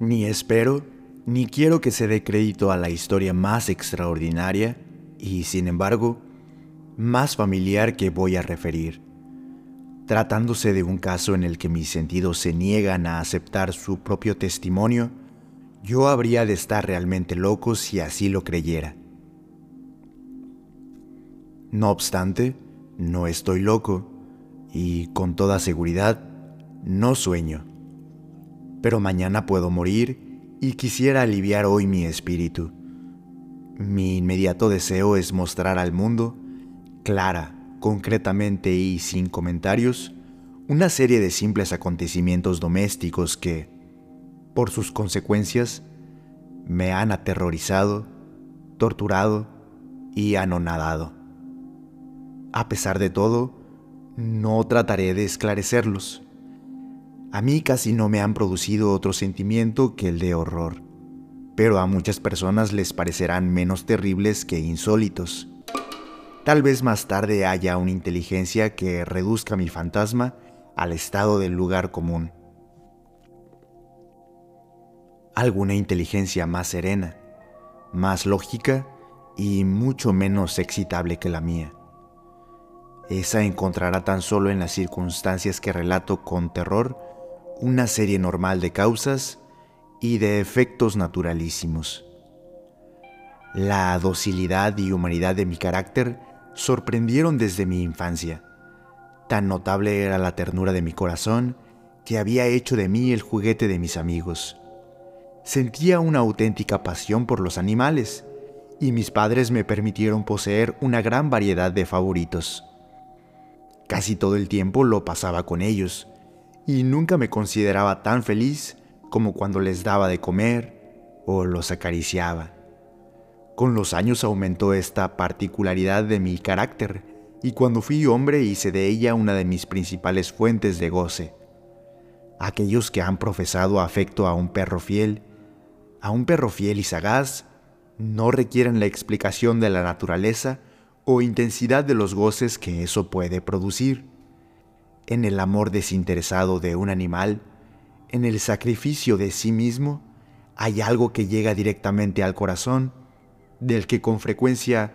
Ni espero ni quiero que se dé crédito a la historia más extraordinaria y, sin embargo, más familiar que voy a referir, tratándose de un caso en el que mis sentidos se niegan a aceptar su propio testimonio, yo habría de estar realmente loco si así lo creyera. No obstante, no estoy loco y con toda seguridad no sueño. Pero mañana puedo morir y quisiera aliviar hoy mi espíritu. Mi inmediato deseo es mostrar al mundo, clara, concretamente y sin comentarios, una serie de simples acontecimientos domésticos que, por sus consecuencias, me han aterrorizado, torturado y anonadado. A pesar de todo, no trataré de esclarecerlos. A mí casi no me han producido otro sentimiento que el de horror, pero a muchas personas les parecerán menos terribles que insólitos. Tal vez más tarde haya una inteligencia que reduzca mi fantasma al estado del lugar común. Alguna inteligencia más serena, más lógica y mucho menos excitable que la mía. Esa encontrará tan solo en las circunstancias que relato con terror una serie normal de causas y de efectos naturalísimos. La docilidad y humanidad de mi carácter sorprendieron desde mi infancia. Tan notable era la ternura de mi corazón que había hecho de mí el juguete de mis amigos. Sentía una auténtica pasión por los animales y mis padres me permitieron poseer una gran variedad de favoritos. Casi todo el tiempo lo pasaba con ellos y nunca me consideraba tan feliz como cuando les daba de comer o los acariciaba. Con los años aumentó esta particularidad de mi carácter y cuando fui hombre hice de ella una de mis principales fuentes de goce. Aquellos que han profesado afecto a un perro fiel, a un perro fiel y sagaz, no requieren la explicación de la naturaleza o intensidad de los goces que eso puede producir. En el amor desinteresado de un animal, en el sacrificio de sí mismo, hay algo que llega directamente al corazón, del que con frecuencia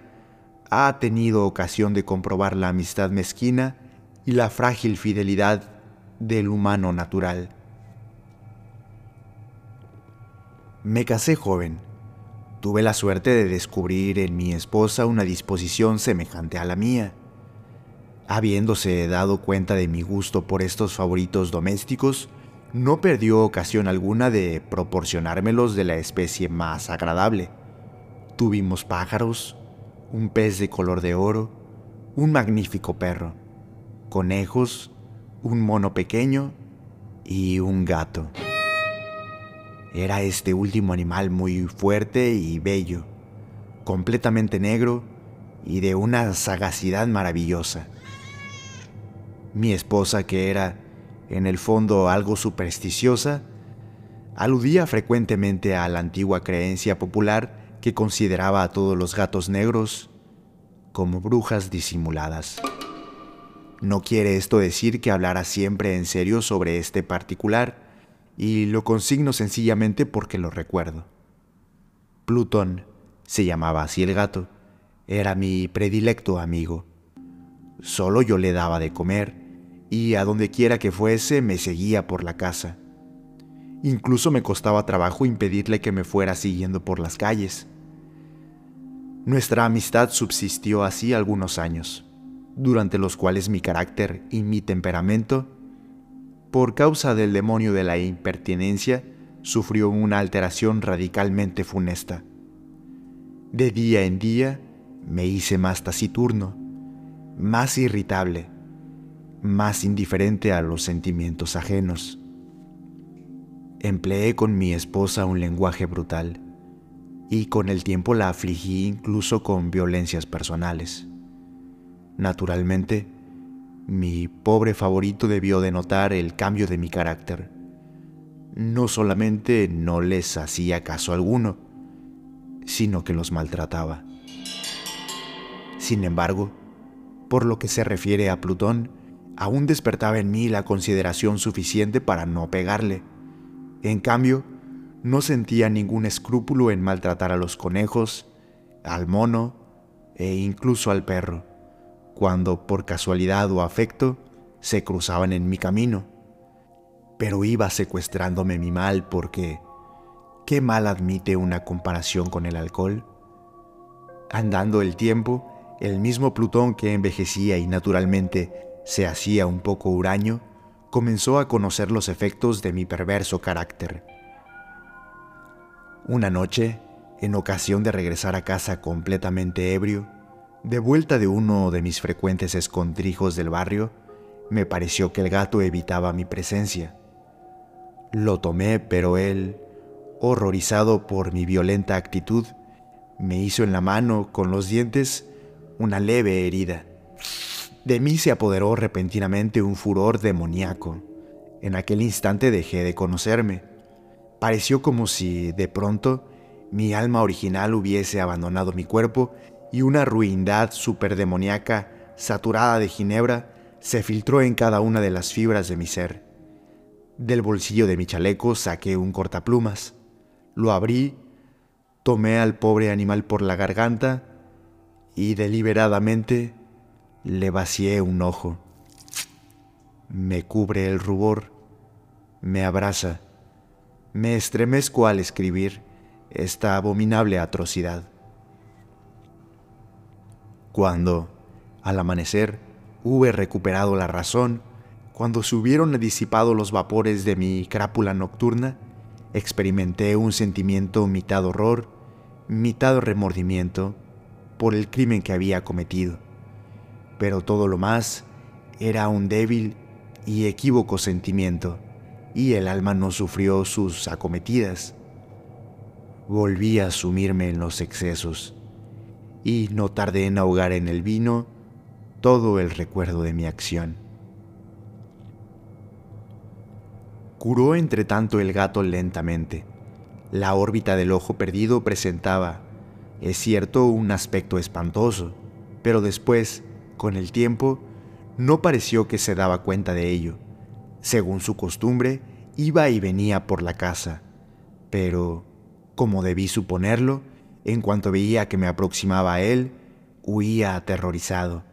ha tenido ocasión de comprobar la amistad mezquina y la frágil fidelidad del humano natural. Me casé joven Tuve la suerte de descubrir en mi esposa una disposición semejante a la mía. Habiéndose dado cuenta de mi gusto por estos favoritos domésticos, no perdió ocasión alguna de proporcionármelos de la especie más agradable. Tuvimos pájaros, un pez de color de oro, un magnífico perro, conejos, un mono pequeño y un gato. Era este último animal muy fuerte y bello, completamente negro y de una sagacidad maravillosa. Mi esposa, que era en el fondo algo supersticiosa, aludía frecuentemente a la antigua creencia popular que consideraba a todos los gatos negros como brujas disimuladas. No quiere esto decir que hablara siempre en serio sobre este particular, y lo consigno sencillamente porque lo recuerdo. Plutón, se llamaba así el gato, era mi predilecto amigo. Solo yo le daba de comer y a donde quiera que fuese me seguía por la casa. Incluso me costaba trabajo impedirle que me fuera siguiendo por las calles. Nuestra amistad subsistió así algunos años, durante los cuales mi carácter y mi temperamento por causa del demonio de la impertinencia, sufrió una alteración radicalmente funesta. De día en día me hice más taciturno, más irritable, más indiferente a los sentimientos ajenos. Empleé con mi esposa un lenguaje brutal y con el tiempo la afligí incluso con violencias personales. Naturalmente, mi pobre favorito debió de notar el cambio de mi carácter. No solamente no les hacía caso alguno, sino que los maltrataba. Sin embargo, por lo que se refiere a Plutón, aún despertaba en mí la consideración suficiente para no pegarle. En cambio, no sentía ningún escrúpulo en maltratar a los conejos, al mono e incluso al perro, cuando por casualidad o afecto se cruzaban en mi camino. Pero iba secuestrándome mi mal porque ¿qué mal admite una comparación con el alcohol? Andando el tiempo, el mismo Plutón que envejecía y naturalmente se hacía un poco huraño, comenzó a conocer los efectos de mi perverso carácter. Una noche, en ocasión de regresar a casa completamente ebrio, de vuelta de uno de mis frecuentes escondrijos del barrio, me pareció que el gato evitaba mi presencia. Lo tomé, pero él, horrorizado por mi violenta actitud, me hizo en la mano, con los dientes, una leve herida. De mí se apoderó repentinamente un furor demoníaco. En aquel instante dejé de conocerme. Pareció como si, de pronto, mi alma original hubiese abandonado mi cuerpo y una ruindad superdemoníaca, saturada de ginebra, se filtró en cada una de las fibras de mi ser. Del bolsillo de mi chaleco saqué un cortaplumas. Lo abrí, tomé al pobre animal por la garganta y deliberadamente le vacié un ojo. Me cubre el rubor, me abraza, me estremezco al escribir esta abominable atrocidad. Cuando, al amanecer, hube recuperado la razón, cuando se hubieron disipado los vapores de mi crápula nocturna, experimenté un sentimiento mitad horror, mitad remordimiento por el crimen que había cometido. Pero todo lo más era un débil y equívoco sentimiento, y el alma no sufrió sus acometidas. Volví a sumirme en los excesos y no tardé en ahogar en el vino todo el recuerdo de mi acción. Curó entre tanto el gato lentamente. La órbita del ojo perdido presentaba, es cierto, un aspecto espantoso, pero después, con el tiempo, no pareció que se daba cuenta de ello. Según su costumbre, iba y venía por la casa, pero, como debí suponerlo, en cuanto veía que me aproximaba a él, huía aterrorizado.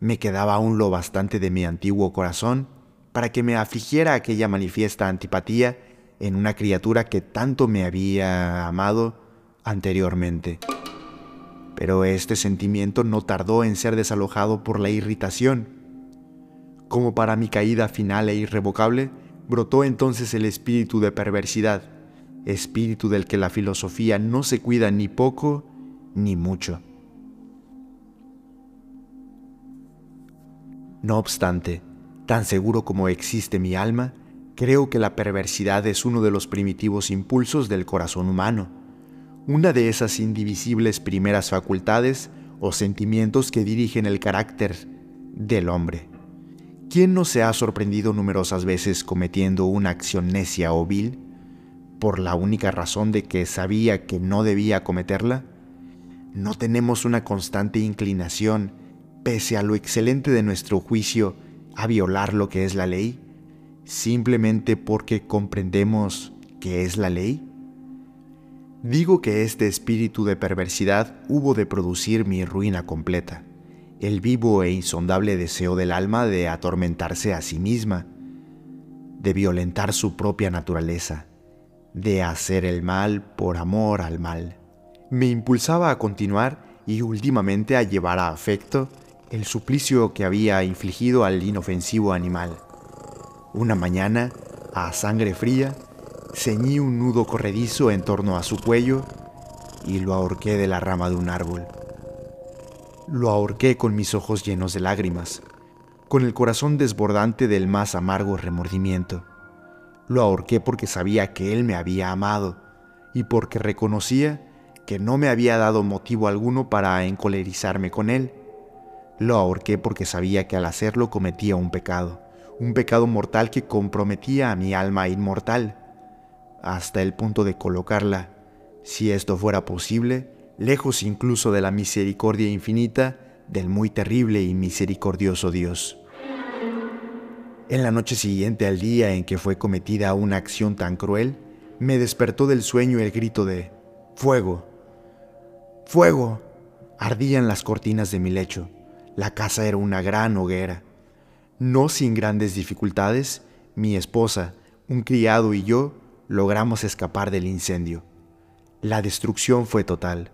Me quedaba aún lo bastante de mi antiguo corazón para que me afligiera aquella manifiesta antipatía en una criatura que tanto me había amado anteriormente. Pero este sentimiento no tardó en ser desalojado por la irritación. Como para mi caída final e irrevocable, brotó entonces el espíritu de perversidad, espíritu del que la filosofía no se cuida ni poco ni mucho. No obstante, tan seguro como existe mi alma, creo que la perversidad es uno de los primitivos impulsos del corazón humano, una de esas indivisibles primeras facultades o sentimientos que dirigen el carácter del hombre. ¿Quién no se ha sorprendido numerosas veces cometiendo una acción necia o vil? por la única razón de que sabía que no debía cometerla? ¿No tenemos una constante inclinación, pese a lo excelente de nuestro juicio, a violar lo que es la ley, simplemente porque comprendemos que es la ley? Digo que este espíritu de perversidad hubo de producir mi ruina completa, el vivo e insondable deseo del alma de atormentarse a sí misma, de violentar su propia naturaleza, de hacer el mal por amor al mal. Me impulsaba a continuar y últimamente a llevar a afecto el suplicio que había infligido al inofensivo animal. Una mañana, a sangre fría, ceñí un nudo corredizo en torno a su cuello y lo ahorqué de la rama de un árbol. Lo ahorqué con mis ojos llenos de lágrimas, con el corazón desbordante del más amargo remordimiento. Lo ahorqué porque sabía que él me había amado y porque reconocía que no me había dado motivo alguno para encolerizarme con él. Lo ahorqué porque sabía que al hacerlo cometía un pecado, un pecado mortal que comprometía a mi alma inmortal, hasta el punto de colocarla, si esto fuera posible, lejos incluso de la misericordia infinita del muy terrible y misericordioso Dios. En la noche siguiente al día en que fue cometida una acción tan cruel, Me despertó del sueño el grito de ¡Fuego! ¡Fuego! Ardían las cortinas de mi lecho. La casa era una gran hoguera. No sin grandes dificultades, mi esposa, un criado y yo logramos escapar del incendio. La destrucción fue total.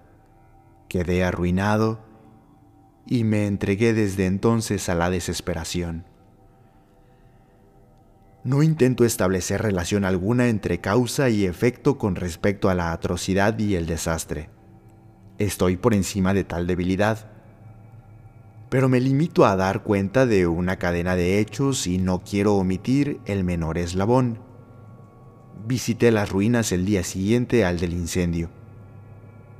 Quedé arruinado y me entregué desde entonces a la desesperación. No intento establecer relación alguna entre causa y efecto con respecto a la atrocidad y el desastre. Estoy por encima de tal debilidad. Pero me limito a dar cuenta de una cadena de hechos y no quiero omitir el menor eslabón. Visité las ruinas el día siguiente al del incendio.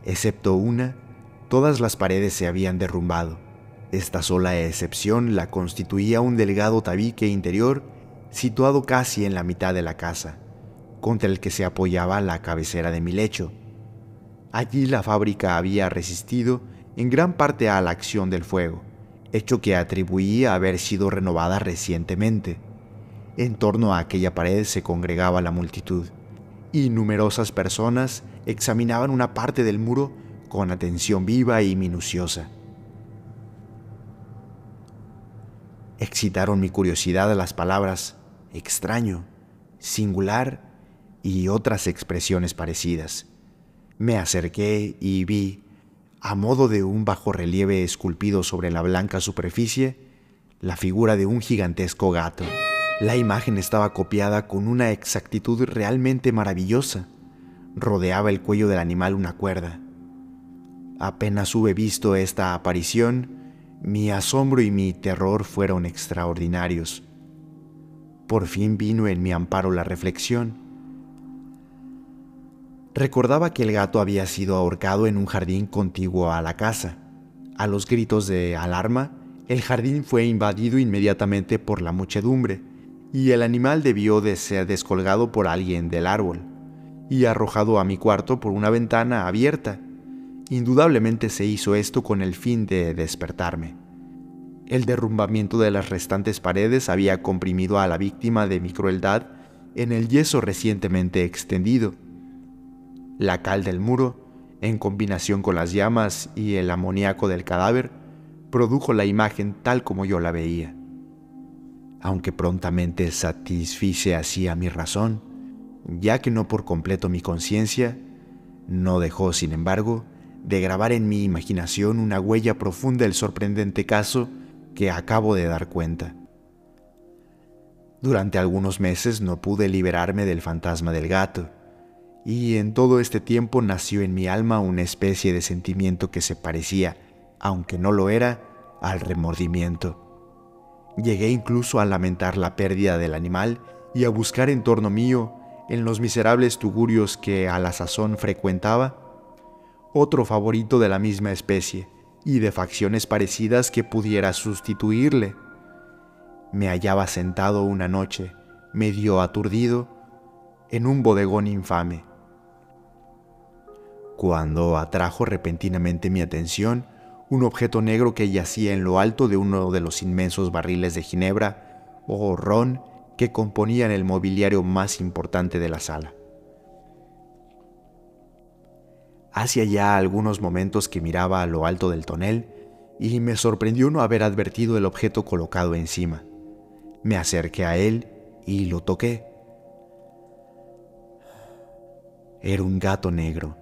Excepto una, todas las paredes se habían derrumbado. Esta sola excepción la constituía un delgado tabique interior situado casi en la mitad de la casa, contra el que se apoyaba la cabecera de mi lecho. Allí la fábrica había resistido en gran parte a la acción del fuego, hecho que atribuía haber sido renovada recientemente. En torno a aquella pared se congregaba la multitud, y numerosas personas examinaban una parte del muro con atención viva y minuciosa. Excitaron mi curiosidad las palabras extraño, singular y otras expresiones parecidas. Me acerqué y vi, a modo de un bajo relieve esculpido sobre la blanca superficie, la figura de un gigantesco gato. La imagen estaba copiada con una exactitud realmente maravillosa. Rodeaba el cuello del animal una cuerda. Apenas hube visto esta aparición, mi asombro y mi terror fueron extraordinarios. Por fin vino en mi amparo la reflexión. Recordaba que el gato había sido ahorcado en un jardín contiguo a la casa. A los gritos de alarma, el jardín fue invadido inmediatamente por la muchedumbre, y el animal debió de ser descolgado por alguien del árbol y arrojado a mi cuarto por una ventana abierta. Indudablemente se hizo esto con el fin de despertarme. El derrumbamiento de las restantes paredes había comprimido a la víctima de mi crueldad en el yeso recientemente extendido. La cal del muro, en combinación con las llamas y el amoníaco del cadáver, produjo la imagen tal como yo la veía. Aunque prontamente satisfice así a mi razón, ya que no por completo mi conciencia, no dejó, sin embargo, de grabar en mi imaginación una huella profunda el sorprendente caso que acabo de dar cuenta. Durante algunos meses no pude liberarme del fantasma del gato, y en todo este tiempo nació en mi alma una especie de sentimiento que se parecía, aunque no lo era, al remordimiento. Llegué incluso a lamentar la pérdida del animal y a buscar en torno mío, en los miserables tugurios que a la sazón frecuentaba, otro favorito de la misma especie, y de facciones parecidas que pudiera sustituirle. Me hallaba sentado una noche, medio aturdido, en un bodegón infame, cuando atrajo repentinamente mi atención un objeto negro que yacía en lo alto de uno de los inmensos barriles de ginebra o ron que componían el mobiliario más importante de la sala. Hacía ya algunos momentos que miraba a lo alto del tonel y me sorprendió no haber advertido el objeto colocado encima. Me acerqué a él y lo toqué. Era un gato negro,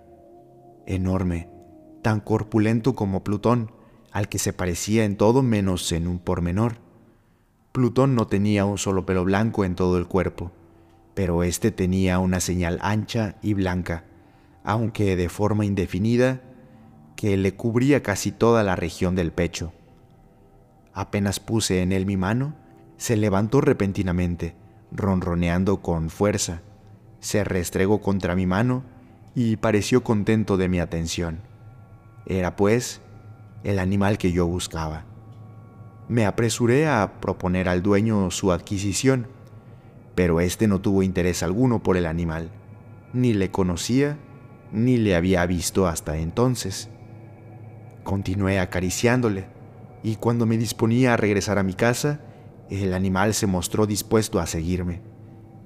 enorme, tan corpulento como Plutón, al que se parecía en todo menos en un pormenor. Plutón no tenía un solo pelo blanco en todo el cuerpo, pero éste tenía una señal ancha y blanca aunque de forma indefinida, que le cubría casi toda la región del pecho. Apenas puse en él mi mano, se levantó repentinamente, ronroneando con fuerza, se restregó contra mi mano y pareció contento de mi atención. Era, pues, el animal que yo buscaba. Me apresuré a proponer al dueño su adquisición, pero éste no tuvo interés alguno por el animal, ni le conocía ni le había visto hasta entonces. Continué acariciándole, y cuando me disponía a regresar a mi casa, el animal se mostró dispuesto a seguirme.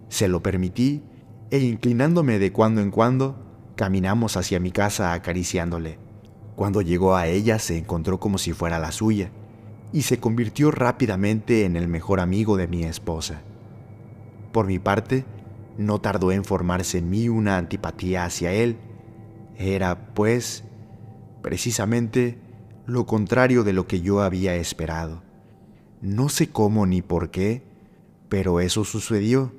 Se lo permití e inclinándome de cuando en cuando, caminamos hacia mi casa acariciándole. Cuando llegó a ella se encontró como si fuera la suya y se convirtió rápidamente en el mejor amigo de mi esposa. Por mi parte, no tardó en formarse en mí una antipatía hacia él. Era, pues, precisamente lo contrario de lo que yo había esperado. No sé cómo ni por qué, pero eso sucedió.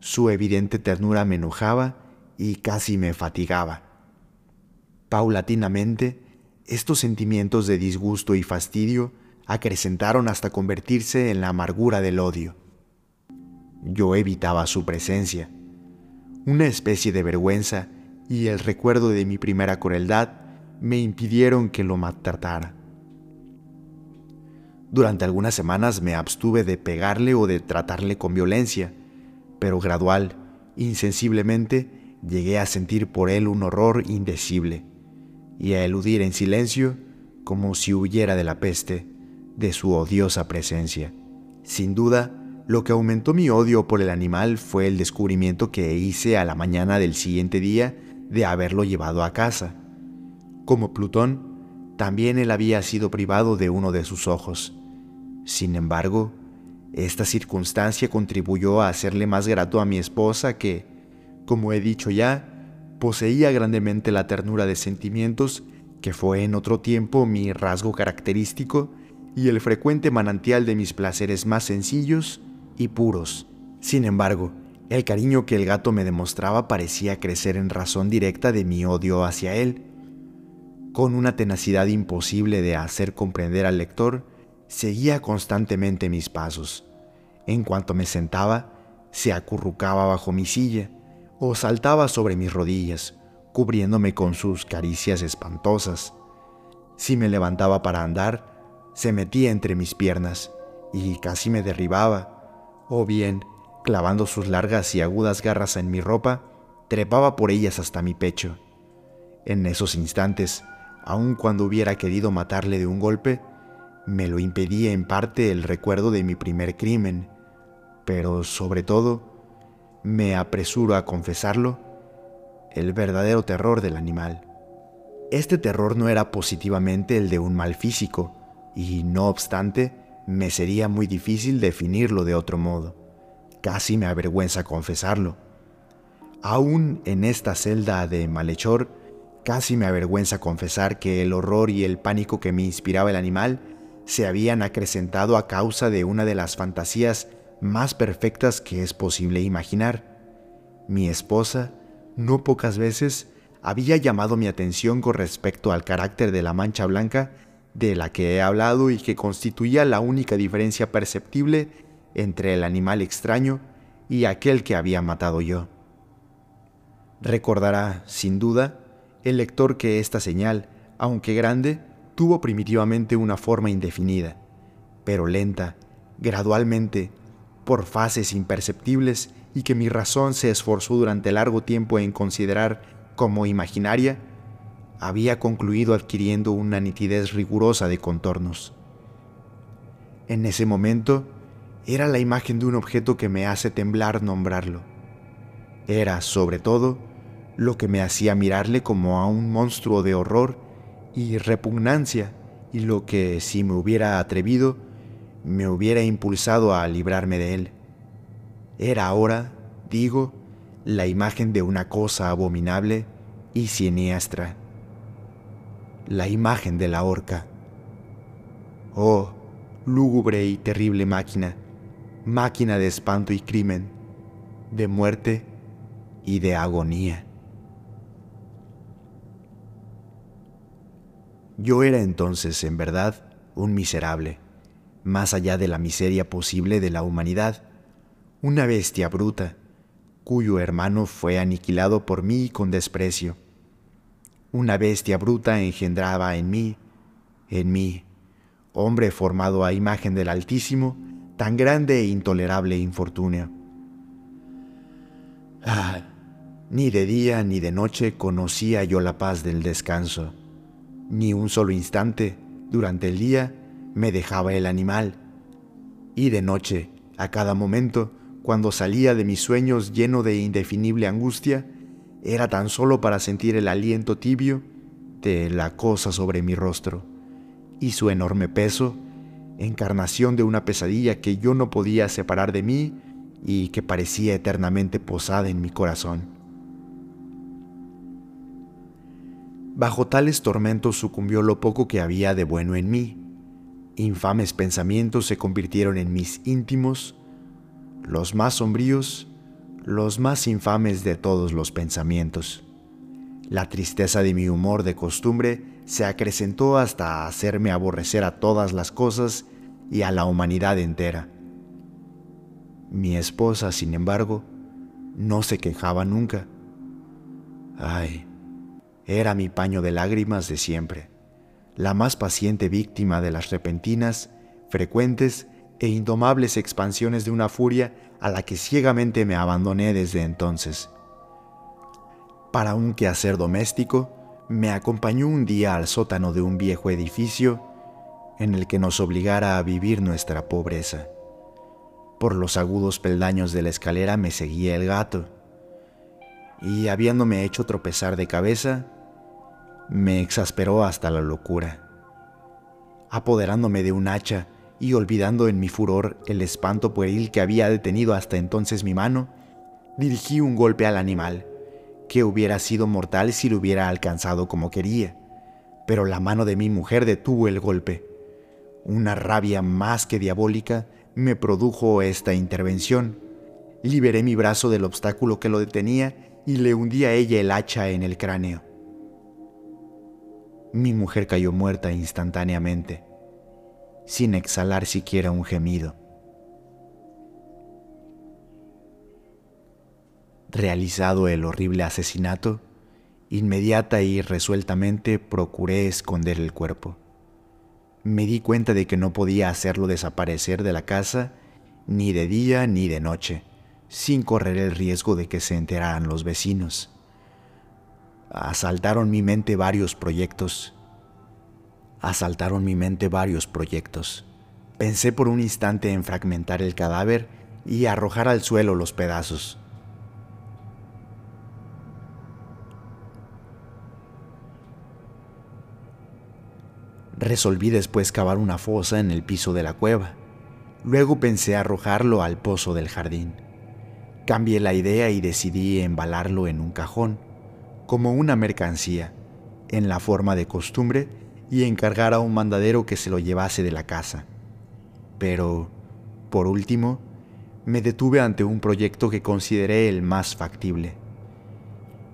Su evidente ternura me enojaba y casi me fatigaba. Paulatinamente, estos sentimientos de disgusto y fastidio acrecentaron hasta convertirse en la amargura del odio. Yo evitaba su presencia. Una especie de vergüenza y el recuerdo de mi primera crueldad me impidieron que lo maltratara. Durante algunas semanas me abstuve de pegarle o de tratarle con violencia, pero gradual, insensiblemente, llegué a sentir por él un horror indecible y a eludir en silencio como si huyera de la peste de su odiosa presencia. Sin duda, lo que aumentó mi odio por el animal fue el descubrimiento que hice a la mañana del siguiente día de haberlo llevado a casa. Como Plutón, también él había sido privado de uno de sus ojos. Sin embargo, esta circunstancia contribuyó a hacerle más grato a mi esposa que, como he dicho ya, poseía grandemente la ternura de sentimientos que fue en otro tiempo mi rasgo característico y el frecuente manantial de mis placeres más sencillos y puros. Sin embargo, el cariño que el gato me demostraba parecía crecer en razón directa de mi odio hacia él. Con una tenacidad imposible de hacer comprender al lector, seguía constantemente mis pasos. En cuanto me sentaba, se acurrucaba bajo mi silla o saltaba sobre mis rodillas, cubriéndome con sus caricias espantosas. Si me levantaba para andar, se metía entre mis piernas y casi me derribaba, o bien, clavando sus largas y agudas garras en mi ropa, trepaba por ellas hasta mi pecho. En esos instantes, aun cuando hubiera querido matarle de un golpe, me lo impedía en parte el recuerdo de mi primer crimen, pero sobre todo, me apresuro a confesarlo, el verdadero terror del animal. Este terror no era positivamente el de un mal físico, y no obstante, me sería muy difícil definirlo de otro modo. Casi me avergüenza confesarlo. Aún en esta celda de malhechor, casi me avergüenza confesar que el horror y el pánico que me inspiraba el animal se habían acrecentado a causa de una de las fantasías más perfectas que es posible imaginar. Mi esposa, no pocas veces, había llamado mi atención con respecto al carácter de la mancha blanca de la que he hablado y que constituía la única diferencia perceptible entre el animal extraño y aquel que había matado yo. Recordará, sin duda, el lector que esta señal, aunque grande, tuvo primitivamente una forma indefinida, pero lenta, gradualmente, por fases imperceptibles y que mi razón se esforzó durante largo tiempo en considerar como imaginaria, había concluido adquiriendo una nitidez rigurosa de contornos. En ese momento, era la imagen de un objeto que me hace temblar nombrarlo. Era, sobre todo, lo que me hacía mirarle como a un monstruo de horror y repugnancia, y lo que, si me hubiera atrevido, me hubiera impulsado a librarme de él. Era ahora, digo, la imagen de una cosa abominable y siniestra la imagen de la horca. Oh, lúgubre y terrible máquina, máquina de espanto y crimen, de muerte y de agonía. Yo era entonces, en verdad, un miserable, más allá de la miseria posible de la humanidad, una bestia bruta, cuyo hermano fue aniquilado por mí con desprecio una bestia bruta engendraba en mí, en mí, hombre formado a imagen del Altísimo, tan grande e intolerable infortunio. Ah, ni de día ni de noche conocía yo la paz del descanso. Ni un solo instante durante el día me dejaba el animal. Y de noche, a cada momento, cuando salía de mis sueños lleno de indefinible angustia, era tan solo para sentir el aliento tibio de la cosa sobre mi rostro y su enorme peso, encarnación de una pesadilla que yo no podía separar de mí y que parecía eternamente posada en mi corazón. Bajo tales tormentos sucumbió lo poco que había de bueno en mí. Infames pensamientos se convirtieron en mis íntimos, los más sombríos, los más infames de todos los pensamientos. La tristeza de mi humor de costumbre se acrecentó hasta hacerme aborrecer a todas las cosas y a la humanidad entera. Mi esposa, sin embargo, no se quejaba nunca. Ay, era mi paño de lágrimas de siempre, la más paciente víctima de las repentinas, frecuentes e indomables expansiones de una furia a la que ciegamente me abandoné desde entonces. Para un quehacer doméstico, me acompañó un día al sótano de un viejo edificio en el que nos obligara a vivir nuestra pobreza. Por los agudos peldaños de la escalera me seguía el gato, y habiéndome hecho tropezar de cabeza, me exasperó hasta la locura. Apoderándome de un hacha y olvidando en mi furor el espanto pueril que había detenido hasta entonces mi mano, dirigí un golpe al animal, que hubiera sido mortal si lo hubiera alcanzado como quería, pero la mano de mi mujer detuvo el golpe. Una rabia más que diabólica me produjo esta intervención. Liberé mi brazo del obstáculo que lo detenía y le hundí a ella el hacha en el cráneo. Mi mujer cayó muerta instantáneamente, sin exhalar siquiera un gemido. Realizado el horrible asesinato, inmediata y resueltamente procuré esconder el cuerpo me di cuenta de que no podía hacerlo desaparecer de la casa ni de día ni de noche, sin correr el riesgo de que se enteraran los vecinos. Asaltaron mi mente varios proyectos. Asaltaron mi mente varios proyectos. Pensé por un instante en fragmentar el cadáver y arrojar al suelo los pedazos. Resolví después cavar una fosa en el piso de la cueva. Luego pensé arrojarlo al pozo del jardín. Cambié la idea y decidí embalarlo en un cajón, como una mercancía, en la forma de costumbre, y encargar a un mandadero que se lo llevase de la casa. Pero, por último, me detuve ante un proyecto que consideré el más factible.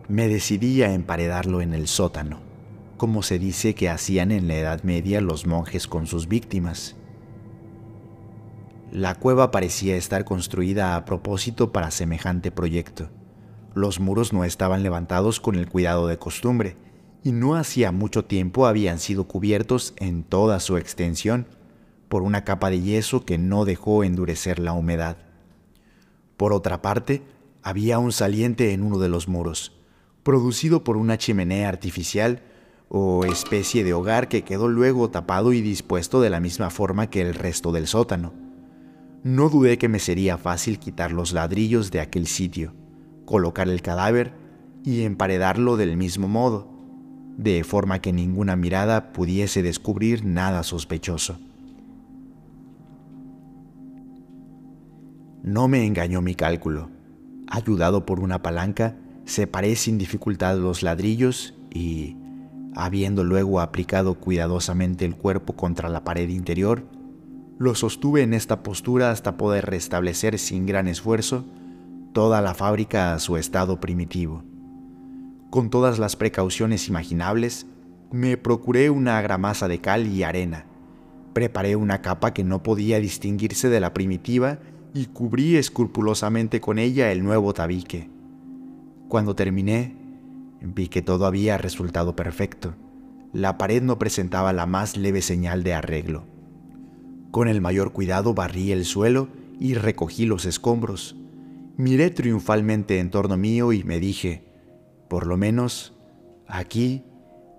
Me decidí a emparedarlo en el sótano como se dice que hacían en la Edad Media los monjes con sus víctimas. La cueva parecía estar construida a propósito para semejante proyecto. Los muros no estaban levantados con el cuidado de costumbre, y no hacía mucho tiempo habían sido cubiertos en toda su extensión por una capa de yeso que no dejó endurecer la humedad. Por otra parte, había un saliente en uno de los muros, producido por una chimenea artificial o especie de hogar que quedó luego tapado y dispuesto de la misma forma que el resto del sótano. No dudé que me sería fácil quitar los ladrillos de aquel sitio, colocar el cadáver y emparedarlo del mismo modo, de forma que ninguna mirada pudiese descubrir nada sospechoso. No me engañó mi cálculo. Ayudado por una palanca, separé sin dificultad los ladrillos y, Habiendo luego aplicado cuidadosamente el cuerpo contra la pared interior, lo sostuve en esta postura hasta poder restablecer sin gran esfuerzo toda la fábrica a su estado primitivo. Con todas las precauciones imaginables, me procuré una gramasa de cal y arena, preparé una capa que no podía distinguirse de la primitiva y cubrí escrupulosamente con ella el nuevo tabique. Cuando terminé, Vi que todo había resultado perfecto. La pared no presentaba la más leve señal de arreglo. Con el mayor cuidado barrí el suelo y recogí los escombros. Miré triunfalmente en torno mío y me dije, por lo menos, aquí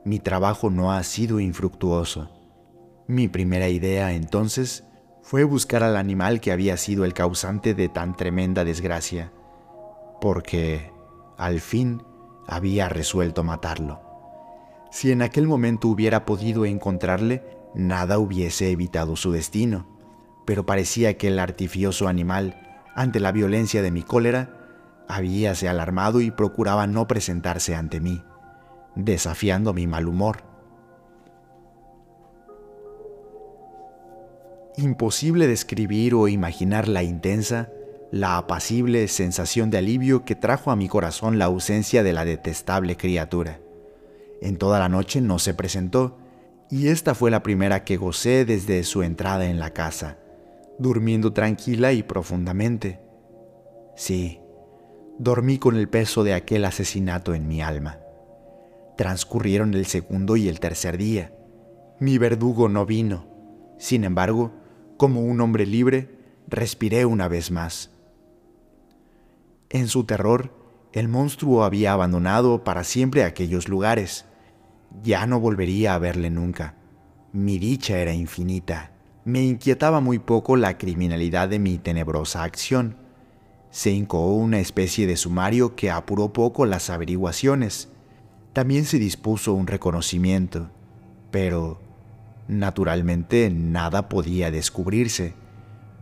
mi trabajo no ha sido infructuoso. Mi primera idea entonces fue buscar al animal que había sido el causante de tan tremenda desgracia, porque, al fin, había resuelto matarlo. Si en aquel momento hubiera podido encontrarle, nada hubiese evitado su destino, pero parecía que el artifioso animal, ante la violencia de mi cólera, habíase alarmado y procuraba no presentarse ante mí, desafiando mi mal humor. Imposible describir o imaginar la intensa, la apacible sensación de alivio que trajo a mi corazón la ausencia de la detestable criatura. En toda la noche no se presentó, y esta fue la primera que gocé desde su entrada en la casa, durmiendo tranquila y profundamente. Sí, dormí con el peso de aquel asesinato en mi alma. Transcurrieron el segundo y el tercer día. Mi verdugo no vino. Sin embargo, como un hombre libre, respiré una vez más. En su terror, el monstruo había abandonado para siempre aquellos lugares. Ya no volvería a verle nunca. Mi dicha era infinita. Me inquietaba muy poco la criminalidad de mi tenebrosa acción. Se incoó una especie de sumario que apuró poco las averiguaciones. También se dispuso un reconocimiento, pero Naturalmente nada podía descubrirse.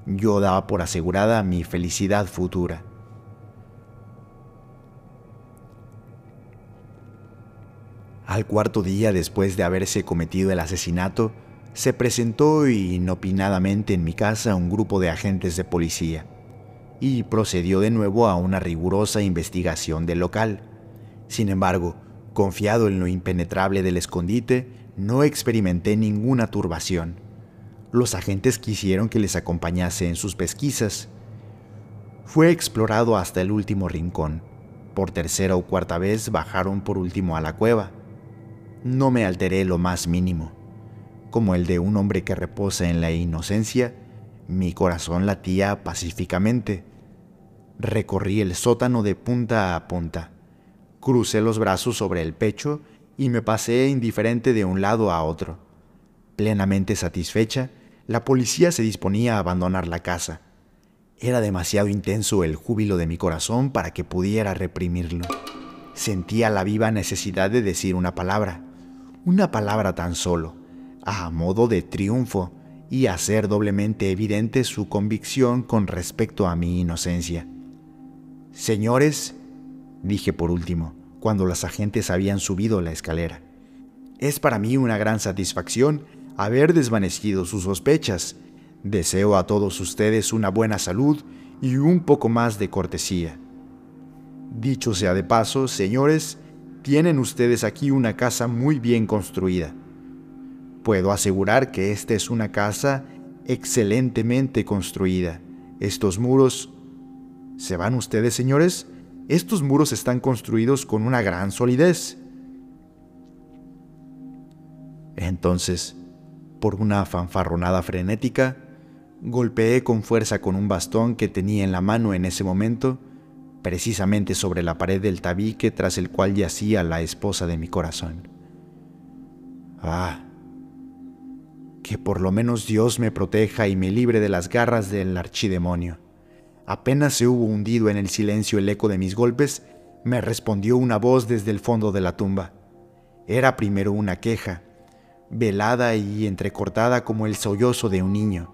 Yo daba por asegurada mi felicidad futura. Al cuarto día después de haberse cometido el asesinato, se presentó inopinadamente en mi casa un grupo de agentes de policía y procedió de nuevo a una rigurosa investigación del local. Sin embargo, confiado en lo impenetrable del escondite, no experimenté ninguna turbación. Los agentes quisieron que les acompañase en sus pesquisas. Fue explorado hasta el último rincón. Por tercera o cuarta vez bajaron por último a la cueva. No me alteré lo más mínimo. Como el de un hombre que reposa en la inocencia, mi corazón latía pacíficamente. Recorrí el sótano de punta a punta. Crucé los brazos sobre el pecho y me pasé indiferente de un lado a otro. Plenamente satisfecha, la policía se disponía a abandonar la casa. Era demasiado intenso el júbilo de mi corazón para que pudiera reprimirlo. Sentía la viva necesidad de decir una palabra, una palabra tan solo, a modo de triunfo y hacer doblemente evidente su convicción con respecto a mi inocencia. Señores, dije por último, cuando los agentes habían subido la escalera. Es para mí una gran satisfacción haber desvanecido sus sospechas. Deseo a todos ustedes una buena salud y un poco más de cortesía. Dicho sea de paso, señores, tienen ustedes aquí una casa muy bien construida. Puedo asegurar que esta es una casa excelentemente construida. Estos muros... ¿Se van ustedes, señores? Estos muros están construidos con una gran solidez. Entonces, por una fanfarronada frenética, golpeé con fuerza con un bastón que tenía en la mano en ese momento, precisamente sobre la pared del tabique tras el cual yacía la esposa de mi corazón. Ah, que por lo menos Dios me proteja y me libre de las garras del archidemonio. Apenas se hubo hundido en el silencio el eco de mis golpes, me respondió una voz desde el fondo de la tumba. Era primero una queja, velada y entrecortada como el sollozo de un niño.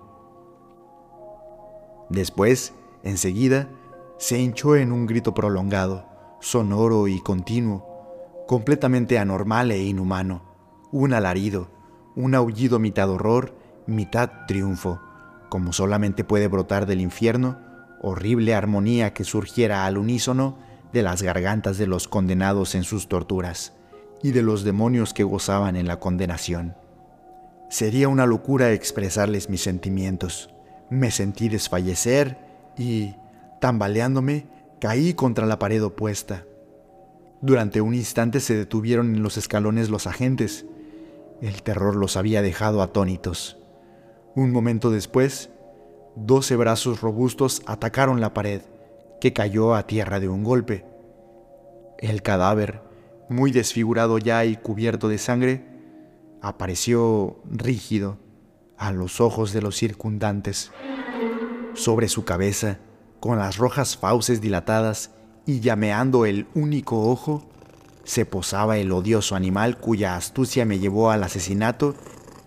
Después, enseguida, se hinchó en un grito prolongado, sonoro y continuo, completamente anormal e inhumano, un alarido, un aullido mitad horror, mitad triunfo, como solamente puede brotar del infierno horrible armonía que surgiera al unísono de las gargantas de los condenados en sus torturas y de los demonios que gozaban en la condenación. Sería una locura expresarles mis sentimientos. Me sentí desfallecer y, tambaleándome, caí contra la pared opuesta. Durante un instante se detuvieron en los escalones los agentes. El terror los había dejado atónitos. Un momento después, Doce brazos robustos atacaron la pared, que cayó a tierra de un golpe. El cadáver, muy desfigurado ya y cubierto de sangre, apareció rígido, a los ojos de los circundantes. Sobre su cabeza, con las rojas fauces dilatadas y llameando el único ojo, se posaba el odioso animal cuya astucia me llevó al asesinato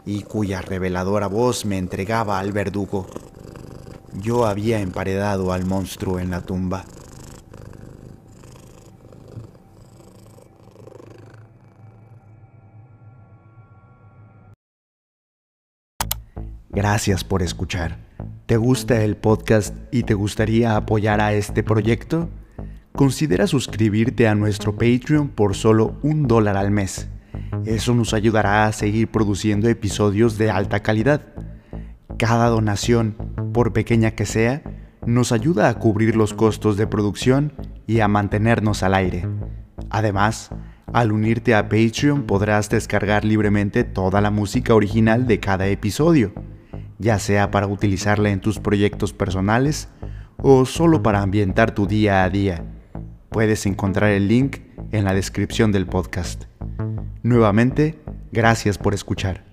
y cuya reveladora voz me entregaba al verdugo. Yo había emparedado al monstruo en la tumba. Gracias por escuchar. ¿Te gusta el podcast y te gustaría apoyar a este proyecto? Considera suscribirte a nuestro Patreon por solo un dólar al mes. Eso nos ayudará a seguir produciendo episodios de alta calidad. Cada donación, por pequeña que sea, nos ayuda a cubrir los costos de producción y a mantenernos al aire. Además, al unirte a Patreon podrás descargar libremente toda la música original de cada episodio, ya sea para utilizarla en tus proyectos personales o solo para ambientar tu día a día. Puedes encontrar el link en la descripción del podcast. Nuevamente, gracias por escuchar.